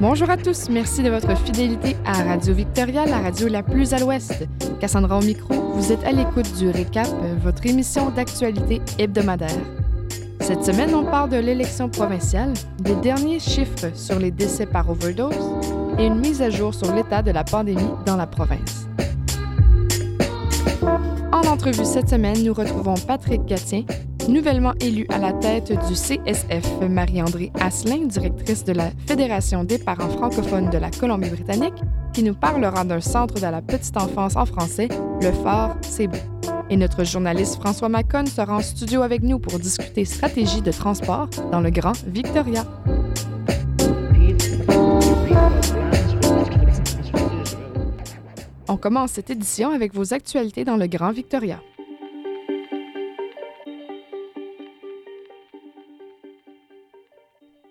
Bonjour à tous, merci de votre fidélité à Radio Victoria, la radio la plus à l'ouest. Cassandra au micro, vous êtes à l'écoute du Récap, votre émission d'actualité hebdomadaire. Cette semaine, on parle de l'élection provinciale, des derniers chiffres sur les décès par overdose et une mise à jour sur l'état de la pandémie dans la province. En entrevue cette semaine, nous retrouvons Patrick Gatien, nouvellement élue à la tête du CSF, Marie-André Asselin, directrice de la Fédération des parents francophones de la Colombie-Britannique, qui nous parlera d'un centre de la petite enfance en français, le Fort Cebu. Et notre journaliste François Macon sera en studio avec nous pour discuter stratégie de transport dans le Grand Victoria. On commence cette édition avec vos actualités dans le Grand Victoria.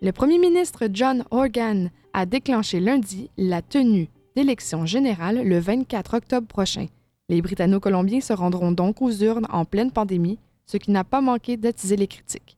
Le premier ministre John Horgan a déclenché lundi la tenue d'élections générales le 24 octobre prochain. Les Britanno-Colombiens se rendront donc aux urnes en pleine pandémie, ce qui n'a pas manqué d'attiser les critiques.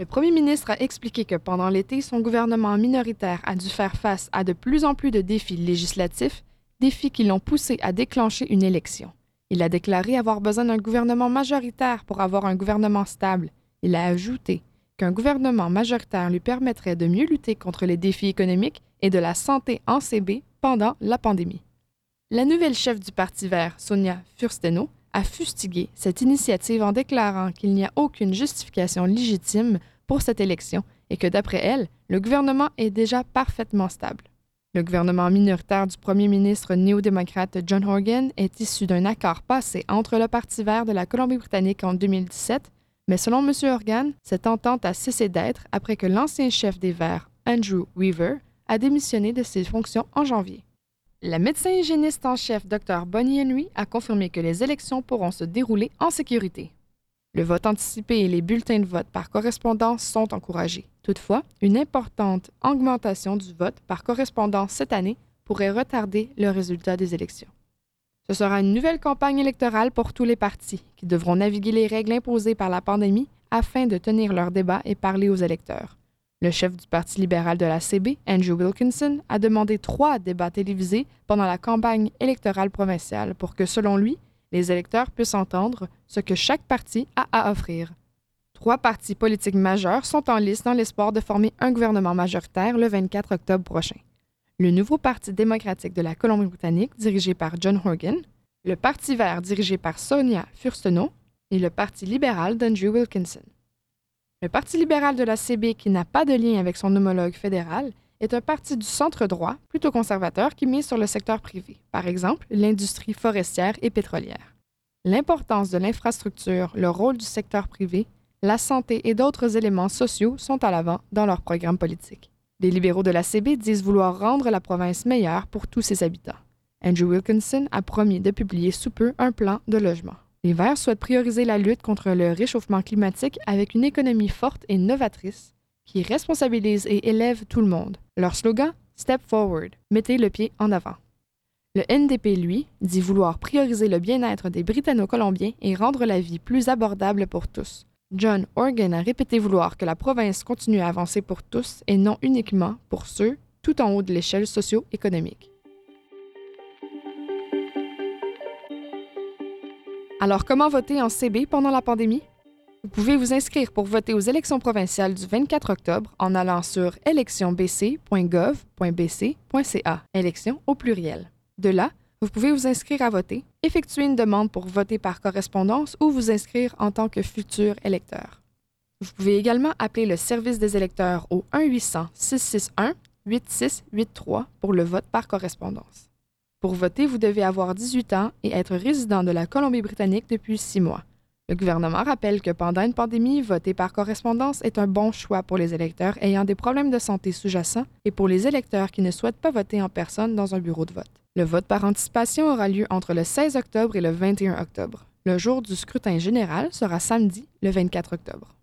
Le premier ministre a expliqué que pendant l'été, son gouvernement minoritaire a dû faire face à de plus en plus de défis législatifs, défis qui l'ont poussé à déclencher une élection. Il a déclaré avoir besoin d'un gouvernement majoritaire pour avoir un gouvernement stable. Il a ajouté qu'un gouvernement majoritaire lui permettrait de mieux lutter contre les défis économiques et de la santé en CB pendant la pandémie. La nouvelle chef du Parti vert, Sonia Fursteno, a fustigué cette initiative en déclarant qu'il n'y a aucune justification légitime pour cette élection et que d'après elle, le gouvernement est déjà parfaitement stable. Le gouvernement minoritaire du premier ministre néo-démocrate John Horgan est issu d'un accord passé entre le Parti vert de la Colombie-Britannique en 2017 mais selon M. Organ, cette entente a cessé d'être après que l'ancien chef des Verts, Andrew Weaver, a démissionné de ses fonctions en janvier. La médecin hygiéniste en chef, Dr. Bonnie Henry, a confirmé que les élections pourront se dérouler en sécurité. Le vote anticipé et les bulletins de vote par correspondance sont encouragés. Toutefois, une importante augmentation du vote par correspondance cette année pourrait retarder le résultat des élections. Ce sera une nouvelle campagne électorale pour tous les partis, qui devront naviguer les règles imposées par la pandémie afin de tenir leur débat et parler aux électeurs. Le chef du Parti libéral de la CB, Andrew Wilkinson, a demandé trois débats télévisés pendant la campagne électorale provinciale pour que, selon lui, les électeurs puissent entendre ce que chaque parti a à offrir. Trois partis politiques majeurs sont en lice dans l'espoir de former un gouvernement majoritaire le 24 octobre prochain le nouveau Parti démocratique de la Colombie-Britannique, dirigé par John Horgan, le Parti vert, dirigé par Sonia Furstenau, et le Parti libéral d'Andrew Wilkinson. Le Parti libéral de la CB, qui n'a pas de lien avec son homologue fédéral, est un parti du centre droit, plutôt conservateur, qui mise sur le secteur privé, par exemple l'industrie forestière et pétrolière. L'importance de l'infrastructure, le rôle du secteur privé, la santé et d'autres éléments sociaux sont à l'avant dans leur programme politique. Les libéraux de la CB disent vouloir rendre la province meilleure pour tous ses habitants. Andrew Wilkinson a promis de publier sous peu un plan de logement. Les Verts souhaitent prioriser la lutte contre le réchauffement climatique avec une économie forte et novatrice qui responsabilise et élève tout le monde. Leur slogan Step Forward, mettez le pied en avant. Le NDP, lui, dit vouloir prioriser le bien-être des Britanno-Colombiens et rendre la vie plus abordable pour tous. John Organ a répété vouloir que la province continue à avancer pour tous et non uniquement pour ceux tout en haut de l'échelle socio-économique. Alors, comment voter en CB pendant la pandémie? Vous pouvez vous inscrire pour voter aux élections provinciales du 24 octobre en allant sur électionbc.gov.bc.ca, élections au pluriel. De là, vous pouvez vous inscrire à voter, effectuer une demande pour voter par correspondance ou vous inscrire en tant que futur électeur. Vous pouvez également appeler le service des électeurs au 1-800-661-8683 pour le vote par correspondance. Pour voter, vous devez avoir 18 ans et être résident de la Colombie-Britannique depuis six mois. Le gouvernement rappelle que pendant une pandémie, voter par correspondance est un bon choix pour les électeurs ayant des problèmes de santé sous-jacents et pour les électeurs qui ne souhaitent pas voter en personne dans un bureau de vote. Le vote par anticipation aura lieu entre le 16 octobre et le 21 octobre. Le jour du scrutin général sera samedi, le 24 octobre.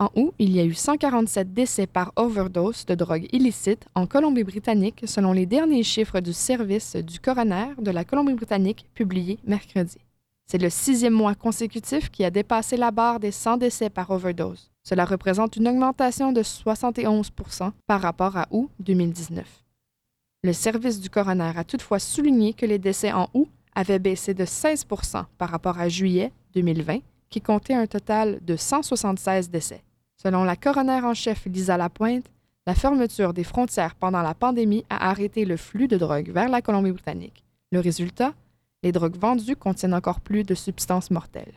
En août, il y a eu 147 décès par overdose de drogue illicite en Colombie-Britannique selon les derniers chiffres du service du coroner de la Colombie-Britannique publiés mercredi. C'est le sixième mois consécutif qui a dépassé la barre des 100 décès par overdose. Cela représente une augmentation de 71% par rapport à août 2019. Le service du coroner a toutefois souligné que les décès en août avaient baissé de 16% par rapport à juillet 2020, qui comptait un total de 176 décès. Selon la coroner en chef Lisa Lapointe, la fermeture des frontières pendant la pandémie a arrêté le flux de drogue vers la Colombie-Britannique. Le résultat, les drogues vendues contiennent encore plus de substances mortelles.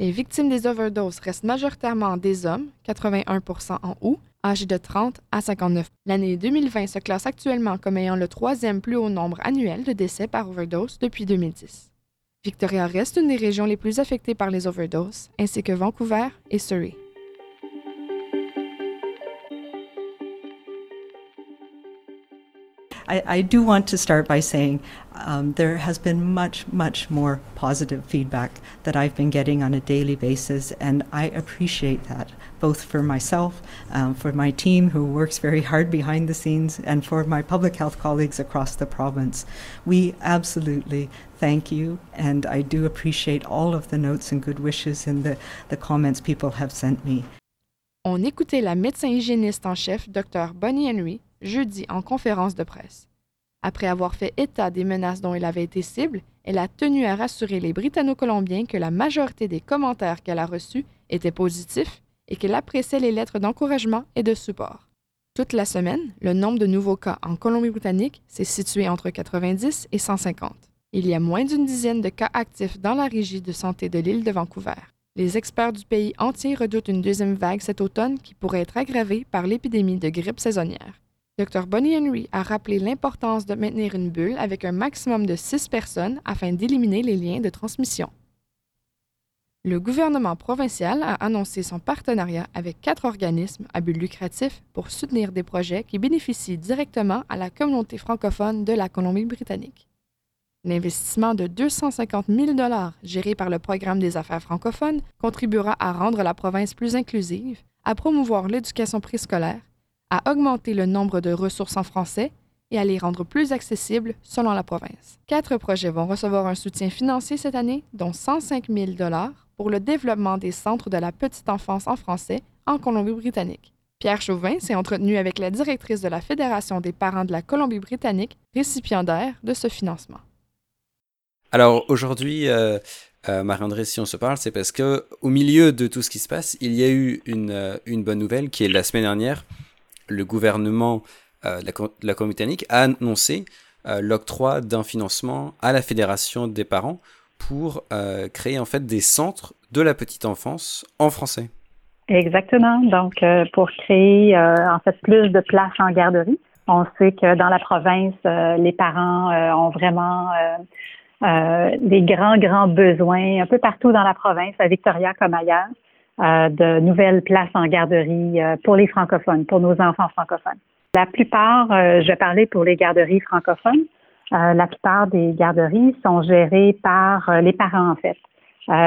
Les victimes des overdoses restent majoritairement des hommes, 81% en août, âgés de 30 à 59. L'année 2020 se classe actuellement comme ayant le troisième plus haut nombre annuel de décès par overdose depuis 2010. Victoria reste une des régions les plus affectées par les overdoses, ainsi que Vancouver et Surrey. I, I do want to start by saying um, there has been much, much more positive feedback that I've been getting on a daily basis, and I appreciate that, both for myself, um, for my team who works very hard behind the scenes, and for my public health colleagues across the province. We absolutely thank you, and I do appreciate all of the notes and good wishes and the, the comments people have sent me. On écoutait la médecin hygiéniste en chef, Dr. Bonnie Henry, jeudi en conférence de presse. Après avoir fait état des menaces dont elle avait été cible, elle a tenu à rassurer les Britanno-Colombiens que la majorité des commentaires qu'elle a reçus étaient positifs et qu'elle appréciait les lettres d'encouragement et de support. Toute la semaine, le nombre de nouveaux cas en Colombie-Britannique s'est situé entre 90 et 150. Il y a moins d'une dizaine de cas actifs dans la régie de santé de l'île de Vancouver. Les experts du pays entier redoutent une deuxième vague cet automne qui pourrait être aggravée par l'épidémie de grippe saisonnière. Dr. Bonnie Henry a rappelé l'importance de maintenir une bulle avec un maximum de six personnes afin d'éliminer les liens de transmission. Le gouvernement provincial a annoncé son partenariat avec quatre organismes à but lucratif pour soutenir des projets qui bénéficient directement à la communauté francophone de la Colombie-Britannique. L'investissement de 250 000 géré par le Programme des affaires francophones contribuera à rendre la province plus inclusive, à promouvoir l'éducation préscolaire à augmenter le nombre de ressources en français et à les rendre plus accessibles selon la province. Quatre projets vont recevoir un soutien financier cette année, dont 105 000 pour le développement des centres de la petite enfance en français en Colombie-Britannique. Pierre Chauvin s'est entretenu avec la directrice de la Fédération des parents de la Colombie-Britannique, récipiendaire de ce financement. Alors aujourd'hui, euh, euh, Marie-André, si on se parle, c'est parce que au milieu de tout ce qui se passe, il y a eu une, euh, une bonne nouvelle qui est la semaine dernière le gouvernement euh, de la, la britannique a annoncé euh, l'octroi d'un financement à la Fédération des parents pour euh, créer en fait des centres de la petite enfance en français. Exactement. Donc, pour créer en fait plus de places en garderie. On sait que dans la province, les parents ont vraiment des grands, grands besoins un peu partout dans la province, à Victoria comme ailleurs. Euh, de nouvelles places en garderie euh, pour les francophones, pour nos enfants francophones. La plupart, euh, je parlais pour les garderies francophones, la plupart des garderies sont gérées par les parents en fait.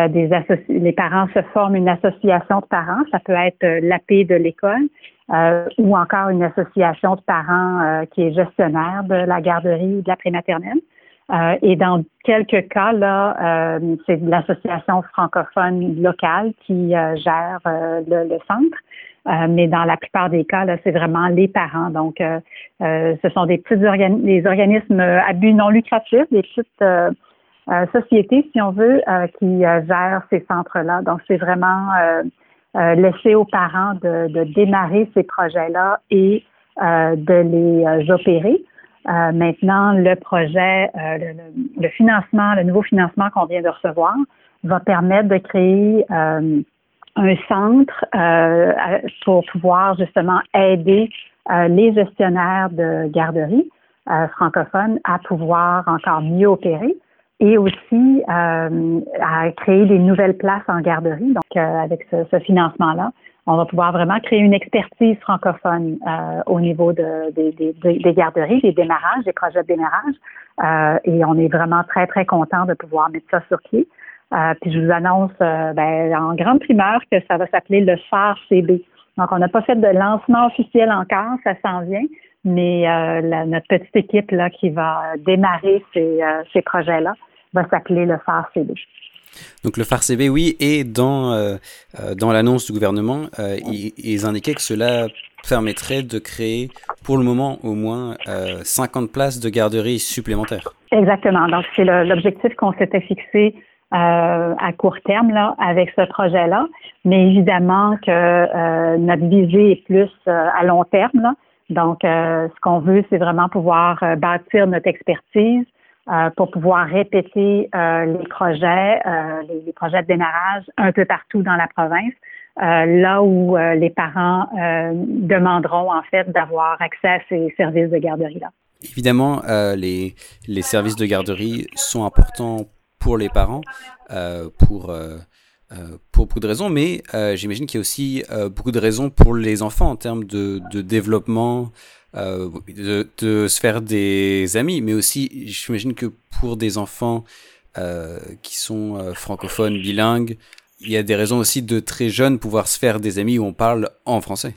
des les parents se forment une association de parents, ça peut être l'AP de l'école ou encore une association de parents qui est gestionnaire de la garderie ou de la prématernelle. Euh, et dans quelques cas, là, euh, c'est l'association francophone locale qui euh, gère le, centre. mais dans la plupart des cas, là, c'est vraiment les parents. Donc, ce sont des petits des organismes à but non lucratif, des petites sociétés, si on veut, qui gèrent ces centres-là. Donc, c'est vraiment laisser aux parents de, de démarrer ces projets-là et de les opérer. Euh, maintenant, le projet, euh, le, financement, le nouveau financement qu'on vient de recevoir va permettre de créer euh, un centre pour pouvoir justement aider les gestionnaires de garderies francophones à pouvoir encore mieux opérer et aussi à créer des nouvelles places en garderie. Donc, avec ce financement-là, on va pouvoir vraiment créer une expertise francophone euh, au niveau de, des garderies, des démarrages, des projets de démarrage. Euh, et on est vraiment très, très content de pouvoir mettre ça sur pied. puis je vous annonce ben, en grande primeur que ça va s'appeler le phare CB. Donc, on n'a pas fait de lancement officiel encore, ça s'en vient, mais notre petite équipe là, qui va démarrer ces, ces projets-là va s'appeler le phare CB. Donc le phare CB, oui, et dans, euh, euh, dans l'annonce du gouvernement, euh, ils, indiquaient que cela permettrait de créer, pour le moment au moins, 50 places de garderie supplémentaires. Exactement. Donc c'est l'objectif qu'on s'était fixé à court terme là, avec ce projet-là. Mais évidemment que notre visée est plus à long terme. Là. Donc, ce qu'on veut, c'est vraiment pouvoir bâtir notre expertise, euh, pour pouvoir répéter euh, les projets, euh, les, projets de démarrage un peu partout dans la province, là où les parents demanderont en fait d'avoir accès à ces services de garderie-là. Évidemment, les, les services de garderie sont importants pour les parents, pour pour beaucoup de raisons, mais j'imagine qu'il y a aussi beaucoup de raisons pour les enfants en termes de, développement, euh, de, se faire des amis, mais aussi, j'imagine que pour des enfants euh, qui sont euh, francophones, bilingues, il y a des raisons aussi de très jeunes pouvoir se faire des amis où on parle en français.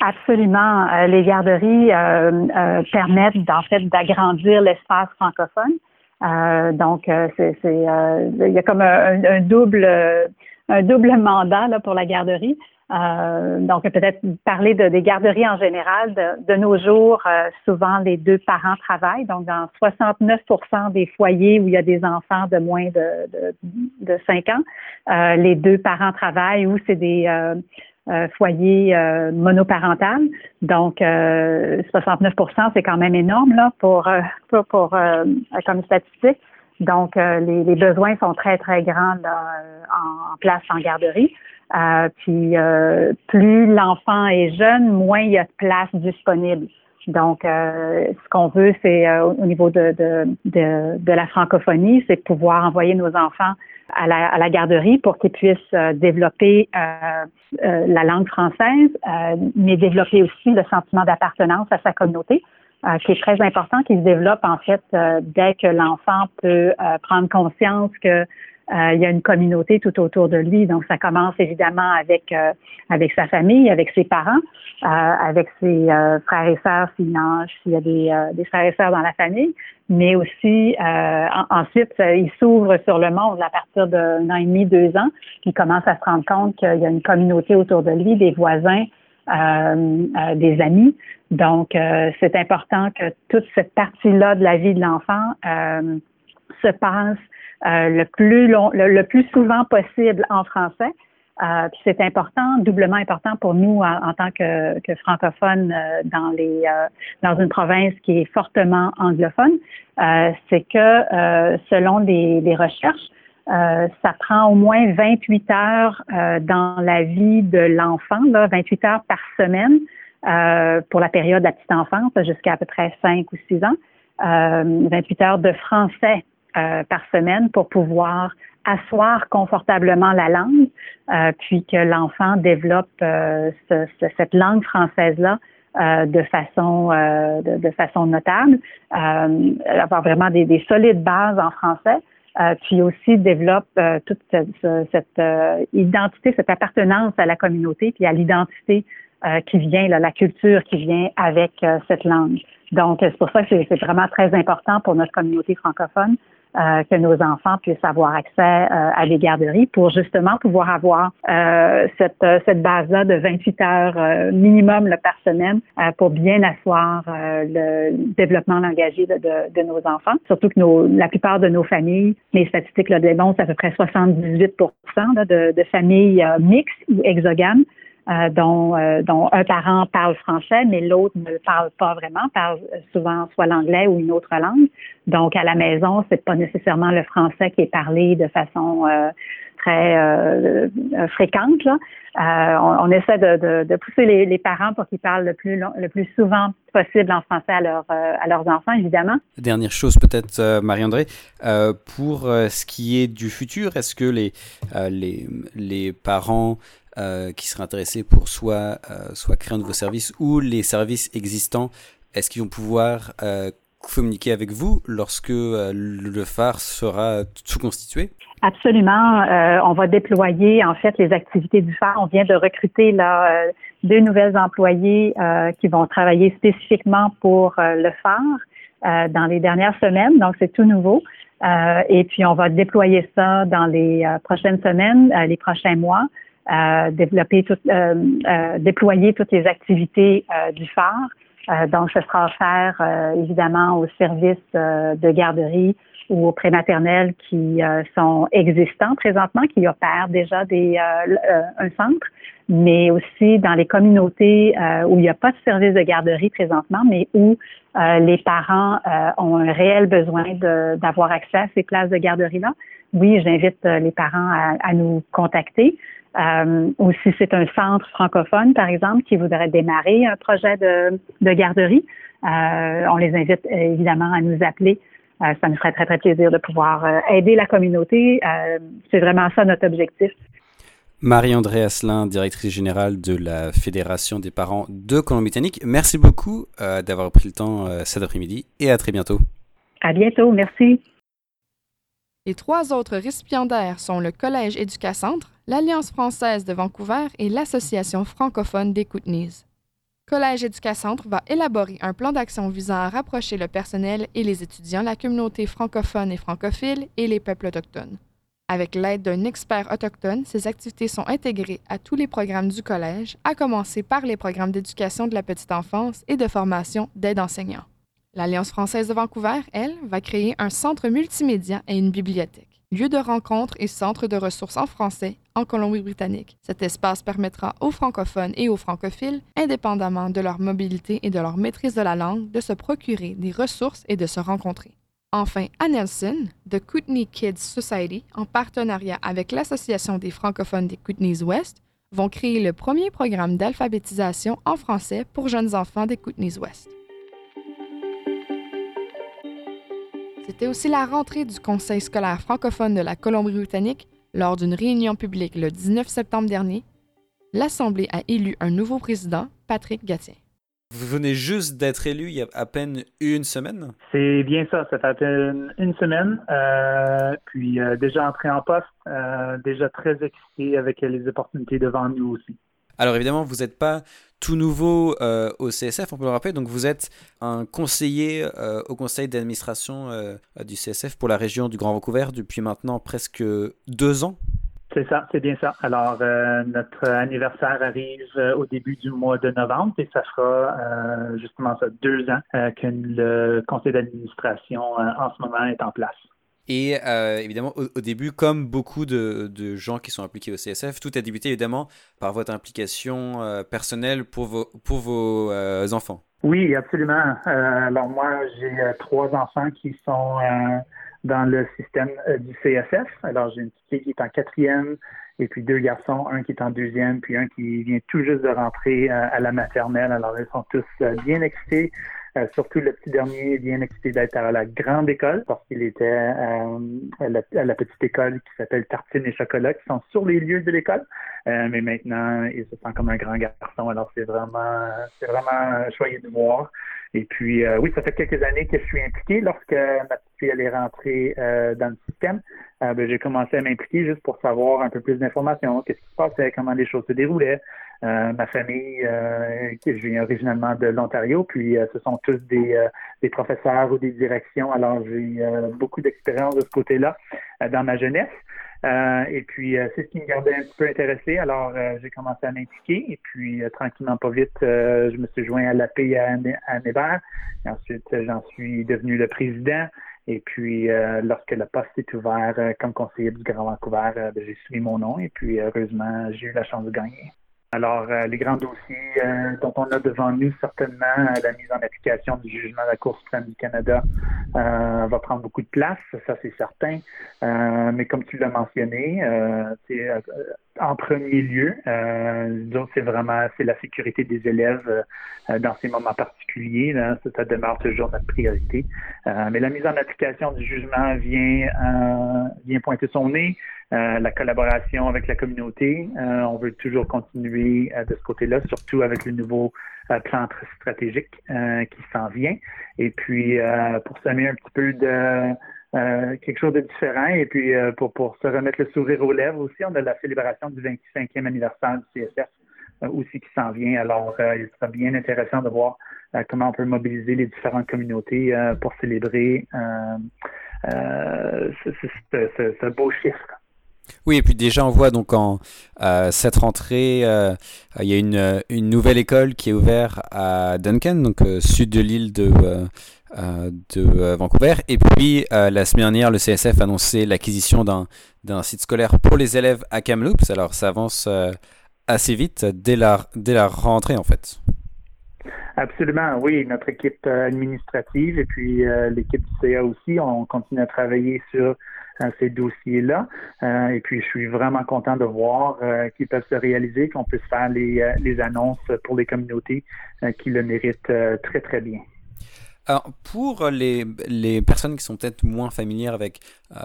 Absolument. les garderies permettent en fait d'agrandir l'espace francophone. donc, c'est, il y a comme un, double, un double mandat là, pour la garderie. Euh, donc, peut-être parler de, des garderies en général. De, nos jours, euh, souvent, les deux parents travaillent. Donc, dans 69% des foyers où il y a des enfants de moins de, de, de 5 ans, euh, les deux parents travaillent ou c'est des foyers monoparentaux. Donc, 69% c'est quand même énorme là pour, pour, pour comme statistique. Donc, les, les, besoins sont très, très grands en, en place en garderie. Euh, puis euh, plus l'enfant est jeune, moins il y a de place disponible. Donc, euh, ce qu'on veut, c'est au niveau de, de, de, de, la francophonie, c'est pouvoir envoyer nos enfants à la, à la garderie pour qu'ils puissent développer la langue française, mais développer aussi le sentiment d'appartenance à sa communauté. Qui est très important, qui se développe en fait dès que l'enfant peut prendre conscience que euh, il y a une communauté tout autour de lui. Donc, ça commence évidemment avec euh, avec sa famille, avec ses parents, euh, avec ses frères et sœurs s'il y a des, des frères et sœurs dans la famille, mais aussi ensuite, il s'ouvre sur le monde à partir d'un an et demi, deux ans. Il commence à se rendre compte qu'il y a une communauté autour de lui, des voisins, des amis. Donc, c'est important que toute cette partie-là de la vie de l'enfant se passe euh, le plus long, le, plus souvent possible en français. Euh, puis c'est important, doublement important pour nous en, tant que, que francophones euh, dans les dans une province qui est fortement anglophone, c'est que selon les, les recherches, ça prend au moins 28 heures dans la vie de l'enfant, là, 28 heures par semaine pour la période de la petite enfance jusqu'à à peu près 5 ou 6 ans. 28 heures de français euh, par semaine pour pouvoir asseoir confortablement la langue, euh, puis que l'enfant développe euh, cette langue française-là de façon de, façon notable, avoir vraiment des, solides bases en français, puis aussi développe toute cette, identité, cette appartenance à la communauté, puis à l'identité qui vient, la culture qui vient avec cette langue. Donc, c'est pour ça que c'est vraiment très important pour notre communauté francophone euh, que nos enfants puissent avoir accès euh, à des garderies pour justement pouvoir avoir euh, cette, cette base-là de 28 heures minimum par semaine pour bien asseoir le développement langagier de, de, de, nos enfants. Surtout que nos, la plupart de nos familles, les statistiques le démontrent, c'est à peu près 78 de, de familles mixtes ou exogames euh, dont, euh, dont un parent parle français, mais l'autre ne parle pas vraiment, parle souvent soit l'anglais ou une autre langue. Donc, à la maison, c'est pas nécessairement le français qui est parlé de façon euh, très fréquente. On, essaie de, pousser les, les, parents pour qu'ils parlent le plus, le plus souvent possible en français à, leur, à leurs enfants, évidemment. Dernière chose peut-être, Marie-André, pour ce qui est du futur, est-ce que les, les, les parents euh, qui seraient intéressés pour soit, euh, soit créer un nouveau service ou les services existants, est-ce qu'ils vont pouvoir euh, communiquer avec vous lorsque le phare sera tout constitué? Absolument. On va déployer en fait les activités du phare. On vient de recruter deux nouvelles employées qui vont travailler spécifiquement pour le phare dans les dernières semaines. Donc c'est tout nouveau. et puis on va déployer ça dans les prochaines semaines, les prochains mois. Développer tout, déployer toutes les activités du phare. donc, ce sera offert évidemment aux services de garderie, ou aux prématernelles qui euh, sont existants présentement, qui opèrent déjà des, euh, euh, un centre, mais aussi dans les communautés où il n'y a pas de service de garderie présentement, mais où les parents ont un réel besoin d'avoir accès à ces places de garderie-là. Oui, j'invite les parents à, à nous contacter. Ou si c'est un centre francophone, par exemple, qui voudrait démarrer un projet de, de garderie, on les invite évidemment à nous appeler euh, ça nous ferait très, très plaisir de pouvoir euh, aider la communauté. Euh, c'est vraiment ça notre objectif. Marie-André Asselin, directrice générale de la Fédération des parents de Colombie-Britannique, merci beaucoup d'avoir pris le temps cet après-midi et à très bientôt. À bientôt, merci. Les trois autres récipiendaires sont le Collège Éducacentre, l'Alliance française de Vancouver et l'Association francophone des Kootenays. Collège Éducacentre va élaborer un plan d'action visant à rapprocher le personnel et les étudiants, la communauté francophone et francophile et les peuples autochtones. Avec l'aide d'un expert autochtone, ces activités sont intégrées à tous les programmes du collège, à commencer par les programmes d'éducation de la petite enfance et de formation d'aide enseignants. L'Alliance française de Vancouver, elle, va créer un centre multimédia et une bibliothèque lieu de rencontre et centre de ressources en français en Colombie-Britannique. Cet espace permettra aux francophones et aux francophiles, indépendamment de leur mobilité et de leur maîtrise de la langue, de se procurer des ressources et de se rencontrer. Enfin, à Nelson, The Kootenay Kids Society, en partenariat avec l'Association des francophones des Kootenays West, vont créer le premier programme d'alphabétisation en français pour jeunes enfants des Kootenays West. C'était aussi la rentrée du Conseil scolaire francophone de la Colombie-Britannique lors d'une réunion publique le 19 septembre dernier. L'Assemblée a élu un nouveau président, Patrick Gatien. Vous venez juste d'être élu il y a à peine une semaine? C'est bien ça, ça fait à peine une semaine. Euh, puis euh, déjà entré en poste, euh, déjà très excité avec les opportunités devant nous aussi. Alors évidemment, vous n'êtes pas tout nouveau euh, au CSF, on peut le rappeler. Donc vous êtes un conseiller euh, au conseil d'administration euh, du CSF pour la région du Grand Vancouver depuis maintenant presque deux ans. C'est ça, c'est bien ça. Alors, notre anniversaire arrive au début du mois de novembre et ça fera justement ça deux ans que le conseil d'administration en ce moment est en place. Et euh, évidemment, au, début, comme beaucoup de, gens qui sont impliqués au CSF, tout a débuté évidemment par votre implication euh, personnelle pour vos, pour vos euh, enfants. Oui, absolument. alors moi, j'ai trois enfants qui sont dans le système du CSF. Alors j'ai une petite fille qui est en quatrième et puis deux garçons, un qui est en deuxième, puis un qui vient tout juste de rentrer à la maternelle. Alors ils sont tous bien excités. Euh, surtout le petit dernier bien excité d'être à la grande école parce qu'il était euh, à, la, petite école qui s'appelle Tartine et Chocolat qui sont sur les lieux de l'école. Euh, mais maintenant, il se sent comme un grand garçon. Alors c'est vraiment c'est vraiment choyé de voir. Et puis oui, ça fait quelques années que je suis impliqué. Lorsque ma fille elle est rentrée dans le système, ben, j'ai commencé à m'impliquer juste pour savoir un peu plus d'informations, qu'est-ce qui se passait, comment les choses se déroulaient? Euh, ma famille, euh, je viens originalement de l'Ontario, puis euh, ce sont tous des, des, professeurs ou des directions. Alors j'ai beaucoup d'expérience de ce côté-là dans ma jeunesse. et puis c'est ce qui me gardait un petit peu intéressé. Alors j'ai commencé à m'impliquer et puis tranquillement pas vite, je me suis joint à la paix à, à Nébert. Et ensuite j'en suis devenu le président. Et puis, lorsque le poste est ouvert comme conseiller du Grand Vancouver, ben, j'ai suivi mon nom et puis, heureusement, j'ai eu la chance de gagner. Alors, euh, les grands dossiers euh, dont on a devant nous, certainement, euh, la mise en application du jugement de la Cour suprême du Canada va prendre beaucoup de place, ça c'est certain. mais comme tu l'as mentionné, en premier lieu, c'est vraiment c'est la sécurité des élèves dans ces moments particuliers. Là, ça, demeure toujours notre priorité. mais la mise en application du jugement vient vient pointer son nez. Euh, la collaboration avec la communauté. Euh, on veut toujours continuer euh, de ce côté-là, surtout avec le nouveau plan stratégique qui s'en vient. Et puis, pour semer un petit peu de, quelque chose de différent. Et puis, pour, pour se remettre le sourire aux lèvres aussi, on a la célébration du 25e anniversaire du CSF aussi qui s'en vient. Alors, il sera bien intéressant de voir comment on peut mobiliser les différentes communautés pour célébrer ce beau chiffre. Oui, et puis déjà on voit donc en euh, cette rentrée, euh, il y a une, nouvelle école qui est ouverte à Duncan, donc euh, sud de l'île de, de Vancouver. Et puis la semaine dernière, le CSF a annoncé l'acquisition d'un site scolaire pour les élèves à Kamloops. Alors ça avance assez vite dès la, dès la rentrée en fait. Absolument, oui. Notre équipe administrative et puis l'équipe du CA aussi, on continue à travailler sur ces dossiers-là. Euh, et puis, je suis vraiment content de voir euh, qu'ils peuvent se réaliser, qu'on puisse faire les, euh, les, annonces pour les communautés qui le méritent très, très bien. Pour les, les personnes qui sont peut-être moins familières avec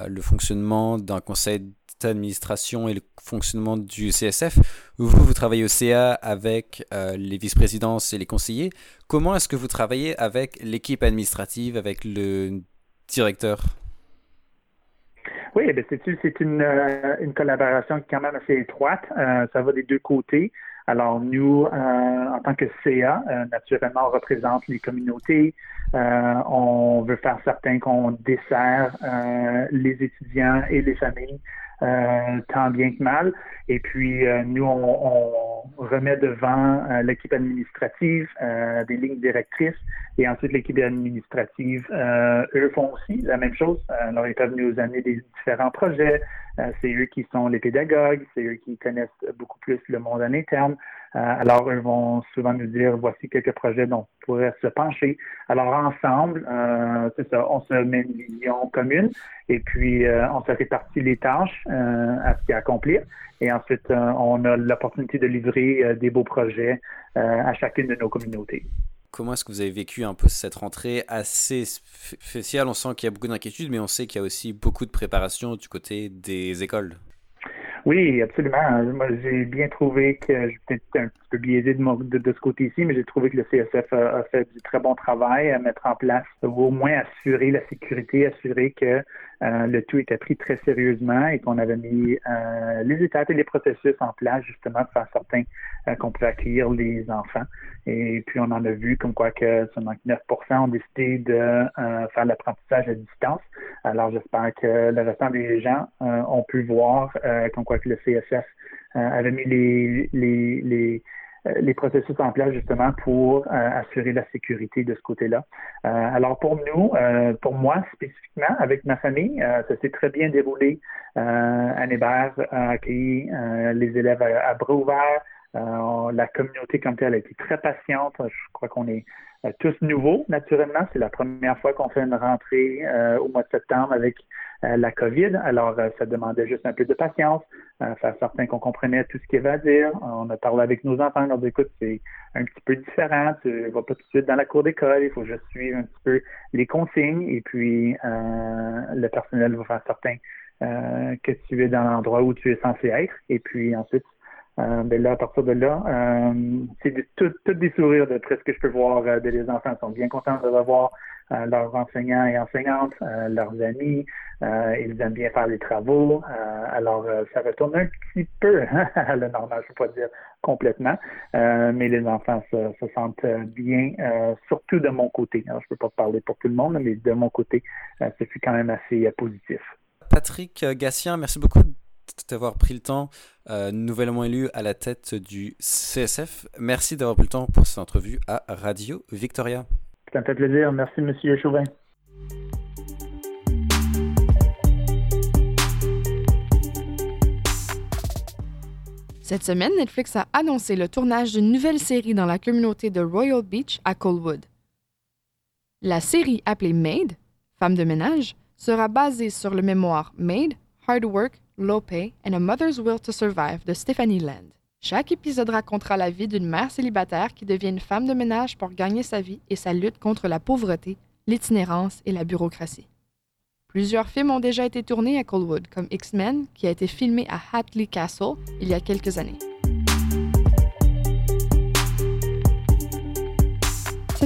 le fonctionnement d'un conseil d'administration et le fonctionnement du CSF, vous, vous travaillez au CA avec les vice-présidences et les conseillers. Comment est-ce que vous travaillez avec l'équipe administrative, avec le directeur? Oui, ben c'est une, euh, une collaboration quand même assez étroite. Euh, ça va des deux côtés. Alors nous, euh, en tant que CA, naturellement, on représente les communautés. on veut faire certain qu'on dessert les étudiants et les familles euh, tant bien que mal. Et puis, euh, nous, on, remet devant euh, l'équipe administrative des lignes directrices et ensuite l'équipe administrative, eux font aussi la même chose. alors, ils peuvent nous amener des différents projets. c'est eux qui sont les pédagogues, c'est eux qui connaissent beaucoup plus le monde en interne. Alors, eux vont souvent nous dire, voici quelques projets dont on pourrait se pencher. Alors, ensemble, c'est ça, on se met une vision commune et puis on se répartit les tâches à ce qu'il accomplir. Et ensuite, euh, on a l'opportunité de livrer euh, des beaux projets euh, à chacune de nos communautés. Comment est-ce que vous avez vécu un peu cette rentrée assez spéciale? On sent qu'il y a beaucoup d'inquiétudes, mais on sait qu'il y a aussi beaucoup de préparation du côté des écoles. Oui, absolument. Moi, j'ai bien trouvé que, peut-être un peu de, ce côté-ci, mais j'ai trouvé que le CSF a, fait du très bon travail à mettre en place, ou au moins assurer la sécurité, assurer que euh, le tout était pris très sérieusement et qu'on avait mis euh, les étapes et les processus en place justement pour faire certain euh, qu'on pouvait accueillir les enfants. Et puis on en a vu comme quoi que seulement 9% ont décidé de faire l'apprentissage à distance. Alors j'espère que le restant des gens ont pu voir comme quoi que le CSF avait mis les, les, les les processus en place justement pour euh, assurer la sécurité de ce côté-là. Euh, alors pour nous, pour moi spécifiquement, avec ma famille, ça s'est très bien déroulé. Anne Hébert a accueilli les élèves à, à bras ouverts. la communauté comme telle a été très patiente. Je crois qu'on est tous nouveaux, naturellement. C'est la première fois qu'on fait une rentrée au mois de septembre avec euh, la COVID. Alors, euh, ça demandait juste un peu de patience, euh, faire certain qu'on comprenait tout ce qu'il y avait à dire. On a parlé avec nos enfants, on leur dit, écoute, c'est un petit peu différent, tu vas pas tout de suite dans la cour d'école, il faut juste suivre un petit peu les consignes et puis le personnel va faire certain que tu es dans l'endroit où tu es censé être. Et puis ensuite, ben là, à partir de là, c'est toutes tout des sourires de ce que je peux voir de les enfants. Ils sont bien contents de revoir euh, leurs enseignants et enseignantes, euh, leurs amis. Euh, ils aiment bien faire les travaux. alors, ça retourne un petit peu à la normale, je ne peux pas dire complètement, mais les enfants se, sentent bien, surtout de mon côté. Je ne peux pas parler pour tout le monde, mais de mon côté, ce fut quand même assez positif. Patrick Gassien, merci beaucoup d'avoir pris le temps, nouvellement élu à la tête du CSF. Merci d'avoir pris le temps pour cette entrevue à Radio Victoria. Ça me fait plaisir. Merci, Monsieur Chauvin. Cette semaine, Netflix a annoncé le tournage d'une nouvelle série dans la communauté de Royal Beach à Colwood. La série appelée Maid, Femme de ménage, sera basée sur le mémoire Maid, Hard Work, Low Pay and a Mother's Will to Survive de Stephanie Land. Chaque épisode racontera la vie d'une mère célibataire qui devient une femme de ménage pour gagner sa vie et sa lutte contre la pauvreté, l'itinérance et la bureaucratie. Plusieurs films ont déjà été tournés à Colwood, comme X-Men, qui a été filmé à Hatley Castle il y a quelques années.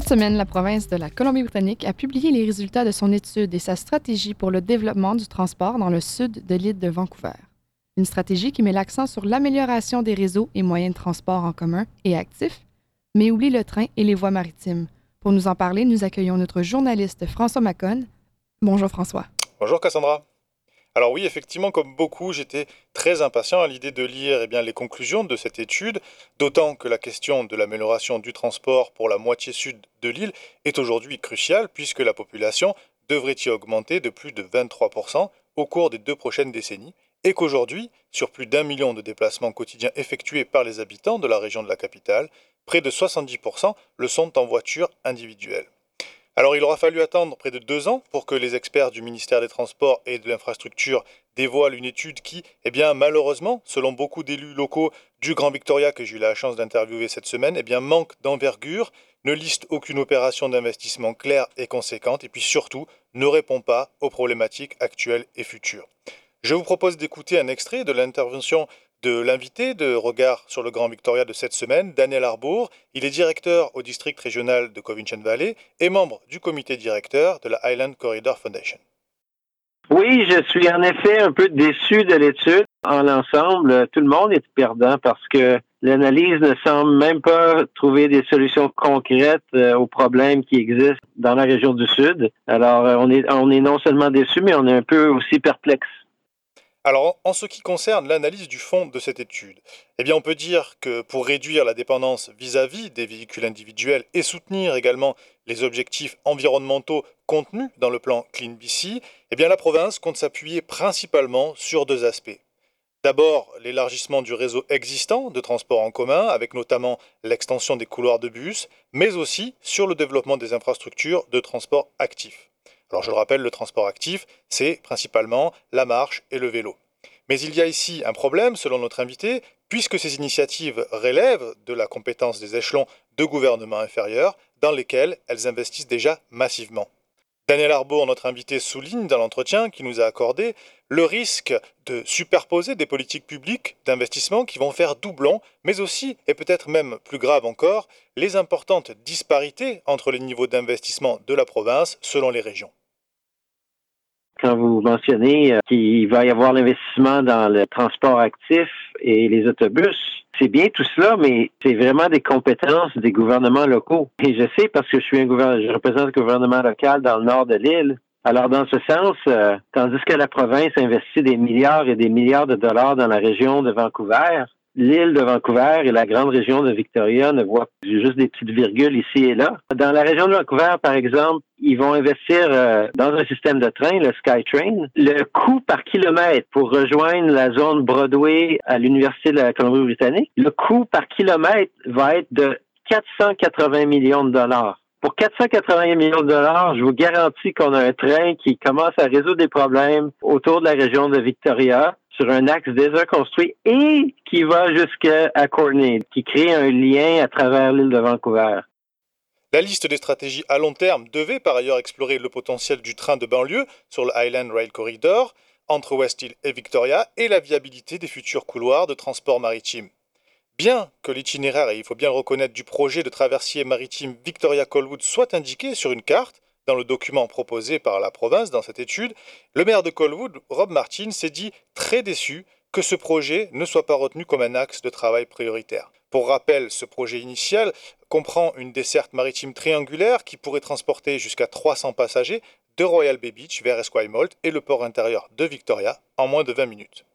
Cette semaine, la province de la Colombie-Britannique a publié les résultats de son étude et sa stratégie pour le développement du transport dans le sud de l'île de Vancouver. Une stratégie qui met l'accent sur l'amélioration des réseaux et moyens de transport en commun et actifs, mais oublie le train et les voies maritimes. Pour nous en parler, nous accueillons notre journaliste François Macon. Bonjour François. Bonjour Cassandra. Alors oui, effectivement, comme beaucoup, j'étais très impatient à l'idée de lire eh les conclusions de cette étude, d'autant que la question de l'amélioration du transport pour la moitié sud de l'île est aujourd'hui cruciale, puisque la population devrait y augmenter de plus de 23% au cours des deux prochaines décennies, et qu'aujourd'hui, sur plus d'un million de déplacements quotidiens effectués par les habitants de la région de la capitale, près de 70% le sont en voiture individuelle. Alors il aura fallu attendre près de deux ans pour que les experts du ministère des Transports et de l'Infrastructure dévoilent une étude qui, eh malheureusement, selon beaucoup d'élus locaux du Grand Victoria que j'ai eu la chance d'interviewer cette semaine, eh manque d'envergure, ne liste aucune opération d'investissement claire et conséquente, et puis surtout ne répond pas aux problématiques actuelles et futures. Je vous propose d'écouter un extrait de l'intervention de l'invité de Regard sur le Grand Victoria de cette semaine, Daniel Arbour. Il est directeur au district régional de Covington Valley et membre du comité directeur de la Highland Corridor Foundation. Oui, je suis en effet un peu déçu de l'étude. En l'ensemble, tout le monde est perdant parce que l'analyse ne semble même pas trouver des solutions concrètes euh, aux problèmes qui existent dans la région du Sud. Alors, euh, on est, on est non seulement déçu, mais on est un peu aussi perplexe. Alors, en ce qui concerne l'analyse du fond de cette étude, eh on peut dire que pour réduire la dépendance vis-à-vis des véhicules individuels et soutenir également les objectifs environnementaux contenus dans le plan Clean BC, eh la province compte s'appuyer principalement sur deux aspects. D'abord, l'élargissement du réseau existant de transport en commun, avec notamment l'extension des couloirs de bus, mais aussi sur le développement des infrastructures de transport actif. Alors je le rappelle, le transport actif, c'est principalement la marche et le vélo. Mais il y a ici un problème, selon notre invité, puisque ces initiatives relèvent de la compétence des échelons de gouvernement inférieurs, dans lesquels elles investissent déjà massivement. Daniel Arbour, notre invité, souligne dans l'entretien qu'il nous a accordé le risque de superposer des politiques publiques d'investissement qui vont faire doublon, mais aussi, et peut-être même plus grave encore, les importantes disparités entre les niveaux d'investissement de la province selon les régions quand vous mentionnez euh, qu'il va y avoir l'investissement dans le transport actif et les autobus, c'est bien tout cela, mais c'est vraiment des compétences des gouvernements locaux. Et je sais parce que je suis un gouvernement, je représente le gouvernement local dans le nord de l'île. Alors, dans ce sens, euh, tandis que la province investit des milliards et des milliards de dollars dans la région de Vancouver, l'île de Vancouver et la grande région de Victoria ne voient juste des petites virgules ici et là. Dans la région de Vancouver, par exemple, ils vont investir euh, dans un système de train, le SkyTrain. Le coût par kilomètre pour rejoindre la zone Broadway à l'Université de la Colombie-Britannique, le coût par kilomètre va être de 480 millions de dollars. Pour 480 millions de dollars, je vous garantis qu'on a un train qui commence à résoudre des problèmes autour de la région de Victoria sur un axe déjà construit et qui va jusqu'à Courtenay, qui crée un lien à travers l'île de Vancouver. La liste des stratégies à long terme devait par ailleurs explorer le potentiel du train de banlieue sur le Highland Rail Corridor entre West Hill et Victoria et la viabilité des futurs couloirs de transport maritime. Bien que l'itinéraire, et il faut bien le reconnaître, du projet de traversier maritime Victoria-Colwood soit indiqué sur une carte, dans le document proposé par la province dans cette étude, le maire de Colwood, Rob Martin, s'est dit très déçu que ce projet ne soit pas retenu comme un axe de travail prioritaire. Pour rappel, ce projet initial comprend une desserte maritime triangulaire qui pourrait transporter jusqu'à 300 passagers de Royal Bay Beach vers Esquimalt et le port intérieur de Victoria en moins de 20 minutes.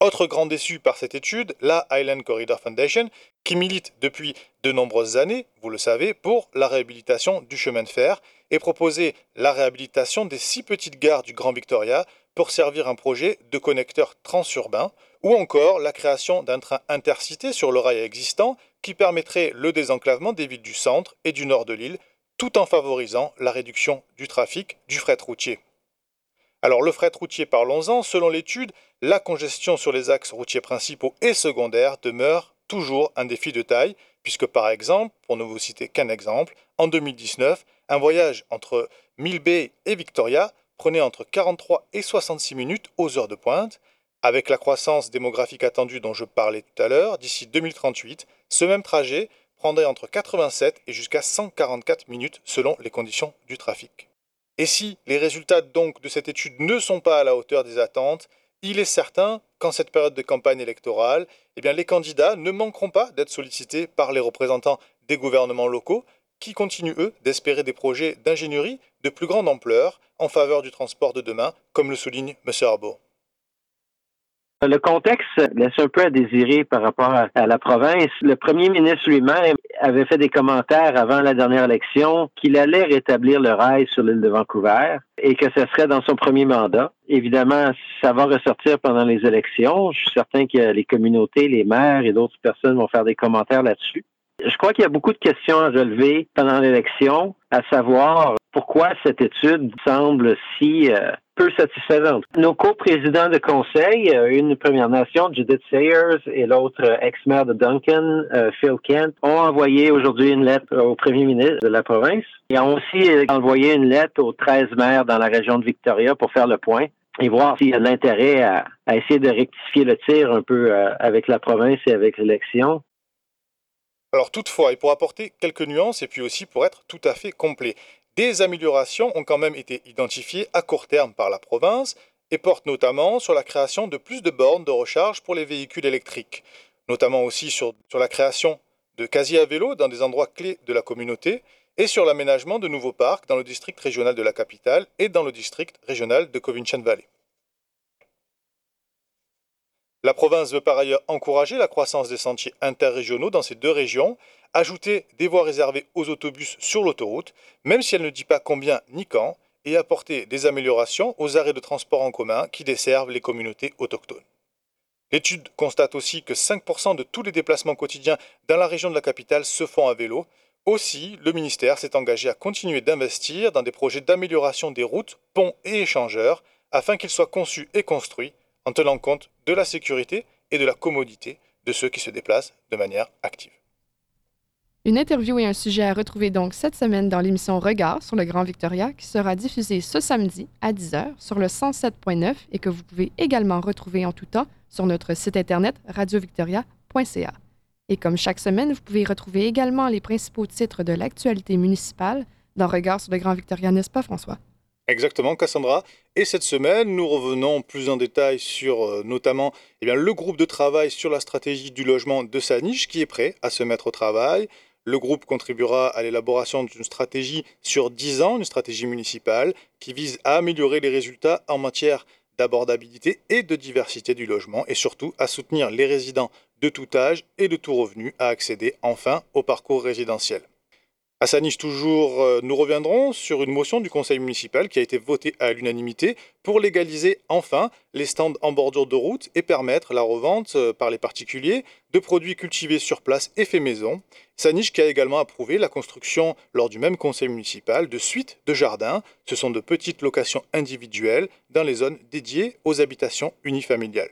Autre grand déçu par cette étude, la Highland Corridor Foundation, qui milite depuis de nombreuses années, vous le savez, pour la réhabilitation du chemin de fer et proposer la réhabilitation des six petites gares du Grand Victoria pour servir un projet de connecteur transurbain, ou encore la création d'un train intercité sur le rail existant qui permettrait le désenclavement des villes du centre et du nord de l'île, tout en favorisant la réduction du trafic du fret routier. Alors le fret routier, parlons-en, selon l'étude, la congestion sur les axes routiers principaux et secondaires demeure toujours un défi de taille, puisque par exemple, pour ne vous citer qu'un exemple, en 2019, un voyage entre Mill Bay et Victoria prenait entre 43 et 66 minutes aux heures de pointe. Avec la croissance démographique attendue dont je parlais tout à l'heure, d'ici 2038, ce même trajet prendrait entre 87 et jusqu'à 144 minutes selon les conditions du trafic. Et si les résultats de cette étude ne sont pas à la hauteur des attentes, il est certain qu'en cette période de campagne électorale, eh les candidats ne manqueront pas d'être sollicités par les représentants des gouvernements locaux qui continuent, eux, d'espérer des projets d'ingénierie de plus grande ampleur en faveur du transport de demain, comme le souligne M. Arbo. Le contexte laisse un peu à désirer par rapport à, la province. Le premier ministre lui-même avait fait des commentaires avant la dernière élection qu'il allait rétablir le rail sur l'île de Vancouver et que ce serait dans son premier mandat. Évidemment, ça va ressortir pendant les élections. Je suis certain que les communautés, les maires et d'autres personnes vont faire des commentaires là-dessus. Je crois qu'il y a beaucoup de questions à relever pendant l'élection, à savoir pourquoi cette étude semble si euh, peu satisfaisante. Nos co-présidents de conseil, euh, une Première Nation, Judith Sayers, et l'autre euh, ex-maire de Duncan, Phil Kent, ont envoyé aujourd'hui une lettre au premier ministre de la province et ont aussi envoyé une lettre aux 13 maires dans la région de Victoria pour faire le point et voir s'il y a de l'intérêt à, essayer de rectifier le tir un peu avec la province et avec l'élection. Alors toutefois, et pour apporter quelques nuances et puis aussi pour être tout à fait complet, des améliorations ont quand même été identifiées à court terme par la province et portent notamment sur la création de plus de bornes de recharge pour les véhicules électriques, notamment aussi sur, la création de casiers à vélo dans des endroits clés de la communauté et sur l'aménagement de nouveaux parcs dans le district régional de la capitale et dans le district régional de Covington Valley. La province veut par ailleurs encourager la croissance des sentiers interrégionaux dans ces deux régions, ajouter des voies réservées aux autobus sur l'autoroute, même si elle ne dit pas combien ni quand, et apporter des améliorations aux arrêts de transport en commun qui desservent les communautés autochtones. L'étude constate aussi que 5% de tous les déplacements quotidiens dans la région de la capitale se font à vélo. Aussi, le ministère s'est engagé à continuer d'investir dans des projets d'amélioration des routes, ponts et échangeurs afin qu'ils soient conçus et construits en tenant compte de la sécurité et de la commodité de ceux qui se déplacent de manière active. Une interview et un sujet à retrouver donc cette semaine dans l'émission Regard sur le Grand Victoria qui sera diffusée ce samedi à 10h sur le 107.9 et que vous pouvez également retrouver en tout temps sur notre site internet radiovictoria.ca. Et comme chaque semaine, vous pouvez retrouver également les principaux titres de l'actualité municipale dans Regard sur le Grand Victoria, n'est-ce pas François? Exactement, Cassandra. Et cette semaine, nous revenons plus en détail sur euh, notamment eh le groupe de travail sur la stratégie du logement de sa niche qui est prêt à se mettre au travail. Le groupe contribuera à l'élaboration d'une stratégie sur 10 ans, une stratégie municipale qui vise à améliorer les résultats en matière d'abordabilité et de diversité du logement et surtout à soutenir les résidents de tout âge et de tout revenu à accéder enfin au parcours résidentiel. À Sanis toujours, euh, nous reviendrons sur une motion du conseil municipal qui a été votée à l'unanimité pour légaliser enfin les stands en bordure de route et permettre la revente euh, par les particuliers de produits cultivés sur place et faits maison. Saniche qui a également approuvé la construction lors du même conseil municipal de suites de jardins. Ce sont de petites locations individuelles dans les zones dédiées aux habitations unifamiliales.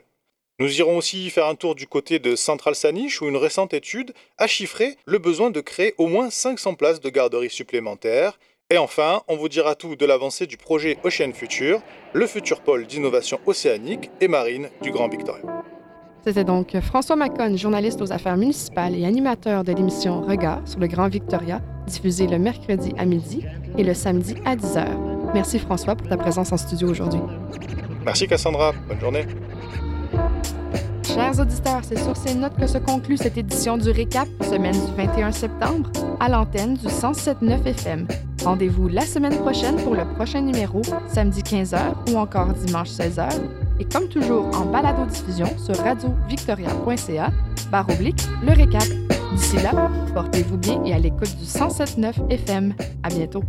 Nous irons aussi faire un tour du côté de Central Saniche où une récente étude a chiffré le besoin de créer au moins 500 places de garderie supplémentaires. Et enfin, on vous dira tout de l'avancée du projet Ocean Future, le futur pôle d'innovation océanique et marine du Grand Victoria. C'était donc François Macon, journaliste aux affaires municipales et animateur de l'émission Regard sur le Grand Victoria, diffusée le mercredi à midi et le samedi à 10h. Merci François pour ta présence en studio aujourd'hui. Merci Cassandra, bonne journée. Chers auditeurs, c'est sur ces notes que se conclut cette édition du Récap, semaine du 21 septembre, à l'antenne du 107.9 FM. Rendez-vous la semaine prochaine pour le prochain numéro, samedi 15h ou encore dimanche 16h. Et comme toujours, en balado-diffusion sur radiovictoria.ca, barre oblique, le récap. D'ici là, portez-vous bien et à l'écoute du 107.9 FM. À bientôt.